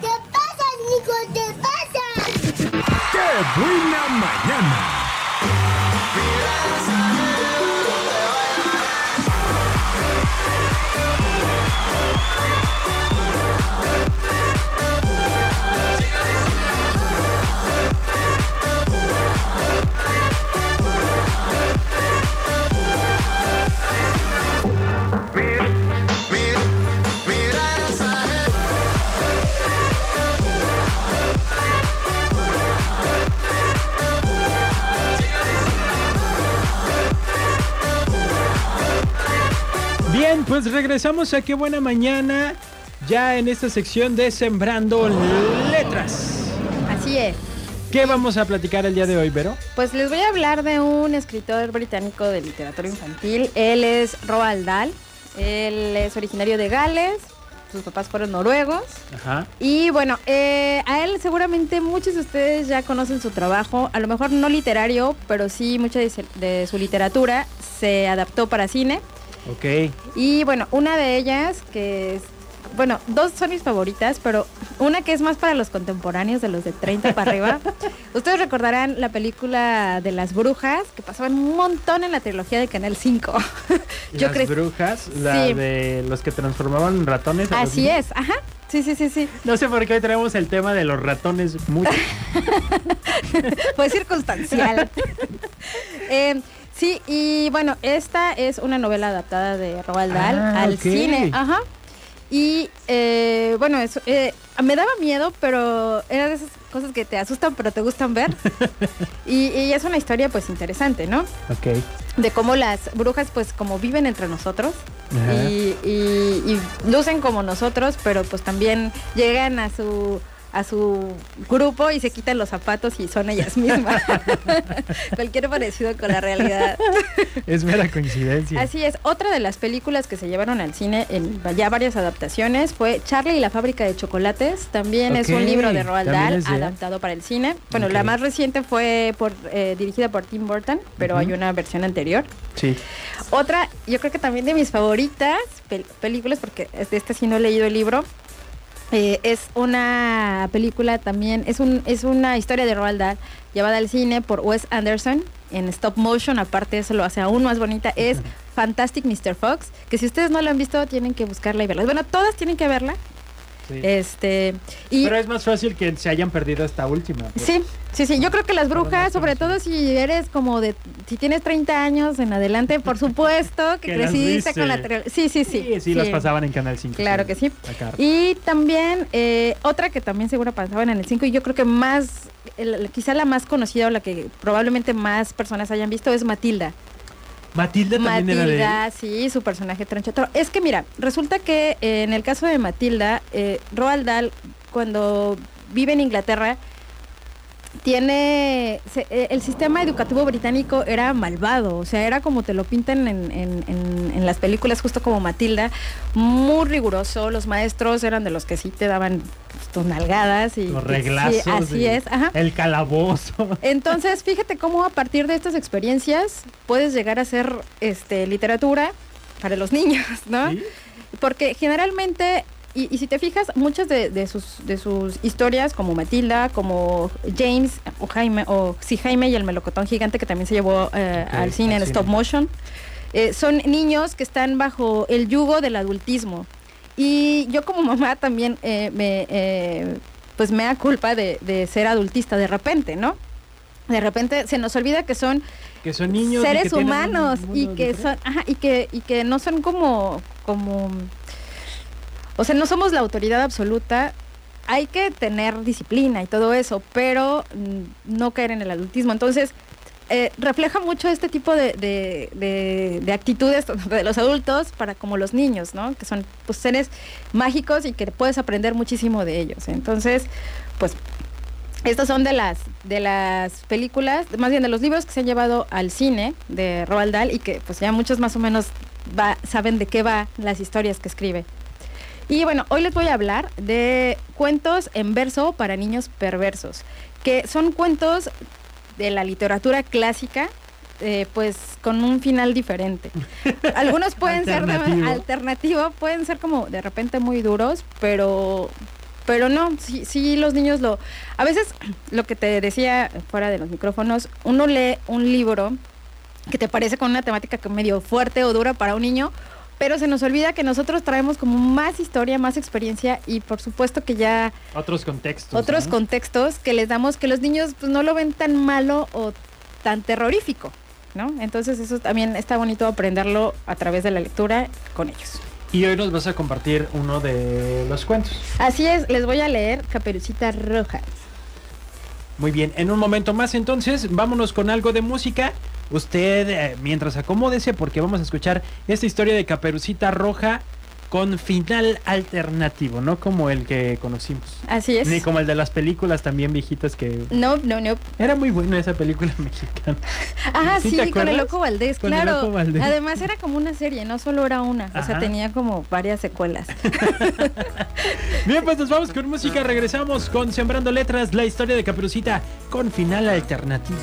¿Qué pasa, Nico? ¿Qué pasa? ¡Qué buena mañana! Pues regresamos a Qué Buena Mañana, ya en esta sección de Sembrando Letras. Así es. ¿Qué vamos a platicar el día de hoy, Vero? Pues les voy a hablar de un escritor británico de literatura infantil. Él es Roald Dahl. Él es originario de Gales. Sus papás fueron noruegos. Ajá. Y bueno, eh, a él seguramente muchos de ustedes ya conocen su trabajo. A lo mejor no literario, pero sí mucha de, su literatura se adaptó para cine. Ok. Y bueno, una de ellas que es, bueno, dos son mis favoritas, pero una que es más para los contemporáneos, de los de 30 para arriba. Ustedes recordarán la película de las brujas, que pasaban un montón en la trilogía de Canal 5. Yo Las brujas, la Sí. de los que transformaban ratones. a Así es, ajá. Sí, sí, sí, sí. No sé por qué hoy tenemos el tema de los ratones mucho. Fue circunstancial. Eh, sí, y bueno, esta es una novela adaptada de Roald Dahl Ah, al cine. Ajá. Y eh, bueno, eso, eh, me daba miedo, pero era de esas cosas que te asustan, pero te gustan ver. y, y es una historia pues interesante, ¿no? ok. De cómo las brujas pues como viven entre nosotros y- y lucen como nosotros, pero pues también llegan a su a su grupo y se quitan los zapatos y son ellas mismas. Cualquier parecido con la realidad. Es mera coincidencia. Así es, otra de las películas que se llevaron al cine en ya varias adaptaciones fue Charlie y la fábrica de chocolates. También es un libro de Roald Dahl de adaptado para el cine. Bueno, la más reciente fue por, eh, dirigida por Tim Burton, pero hay una versión anterior. Sí. Otra, yo creo que también de mis favoritas pel- películas, porque de esta sí no he leído el libro, eh, es una película también, es, un, es una historia de Roald Dahl llevada al cine por Wes Anderson en stop motion, aparte eso lo hace aún más bonita, es Fantastic Mr. Fox, que si ustedes no la han visto tienen que buscarla y verla. Bueno, todas tienen que verla. Sí. Este, y Pero es más fácil que se hayan perdido esta última. pues. Sí, sí, sí. Yo creo que las brujas, sobre todo si eres como de, si tienes 30 años en adelante, por supuesto que, Que creciste con la Sí, sí, sí. Sí, sí, las pasaban en Canal 5. Claro que sí. Y también eh, otra que también seguro pasaban en el 5 y yo creo que más, el- quizá la más conocida o la que probablemente más personas hayan visto es Matilda. Matilda también era de él. Matilda, sí, su personaje tranchotoro. Es que mira, resulta que eh, en el caso de Matilda, eh, Roald Dahl, cuando vive en Inglaterra, tiene se- eh, el sistema educativo británico era malvado, o sea, era como te lo pintan en, en- en- en las películas, justo como Matilda, muy riguroso, los maestros eran de los que sí te daban tus nalgadas y Los sí, reglazos. así es, ajá. El calabozo. Entonces, fíjate cómo a partir de estas experiencias puedes llegar a hacer este literatura para los niños, ¿no? ¿Sí? Porque generalmente, y, y si te fijas, muchas de, de sus, de sus historias, como Matilda, como James o Jaime, o sí, Jaime y el melocotón gigante, que también se llevó eh, al cine en stop motion, eh, son niños que están bajo el yugo del adultismo. Y yo como mamá también eh, me, eh, pues me da culpa de, de ser adultista de repente, ¿no? De repente se nos olvida que son Que son niños. y seres que humanos y que diferente. son ajá, y que y que no son como como o sea no somos la autoridad absoluta hay que tener disciplina y todo eso pero mm, no caer en el adultismo entonces eh, refleja mucho este tipo de, de- de- de actitudes de los adultos para como los niños, ¿no? Que son pues, seres mágicos y que puedes aprender muchísimo de ellos. Entonces, pues estas son de las de las películas, más bien de los libros que se han llevado al cine de Roald Dahl y que pues ya muchos más o menos saben de qué va las historias que escribe. Y bueno, hoy les voy a hablar de cuentos en verso para niños perversos, que son cuentos de la literatura clásica, eh, pues con un final diferente. Algunos pueden ser de- Alternativo. pueden ser como de repente muy duros, pero Pero no, sí, sí los niños lo... A veces, lo que te decía fuera de los micrófonos, uno lee un libro que te parece con una temática que medio fuerte o dura para un niño, pero se nos olvida que nosotros traemos como más historia, más experiencia y por supuesto que ya Otros contextos. otros ¿no? contextos que les damos que los niños pues, no lo ven tan malo o tan terrorífico, ¿no? Entonces eso también está bonito aprenderlo a través de la lectura con ellos. Y hoy nos vas a compartir uno de los cuentos. Así es, les voy a leer Caperucita Roja. Muy bien, en un momento más entonces, vámonos con algo de música. Usted, eh, mientras acomódese, porque vamos a escuchar esta historia de Caperucita Roja con final alternativo, no como el que conocimos. Así es. Ni como el de las películas también viejitas que... No, no, no. Era muy buena esa película mexicana. Ah, ¿Sí con el? Loco Valdés, Con el claro. Loco Valdés. Además era como una serie, no solo era una. O sea, tenía como varias secuelas. Bien, pues nos vamos con música, regresamos con Sembrando Letras, la historia de Caperucita con final alternativo.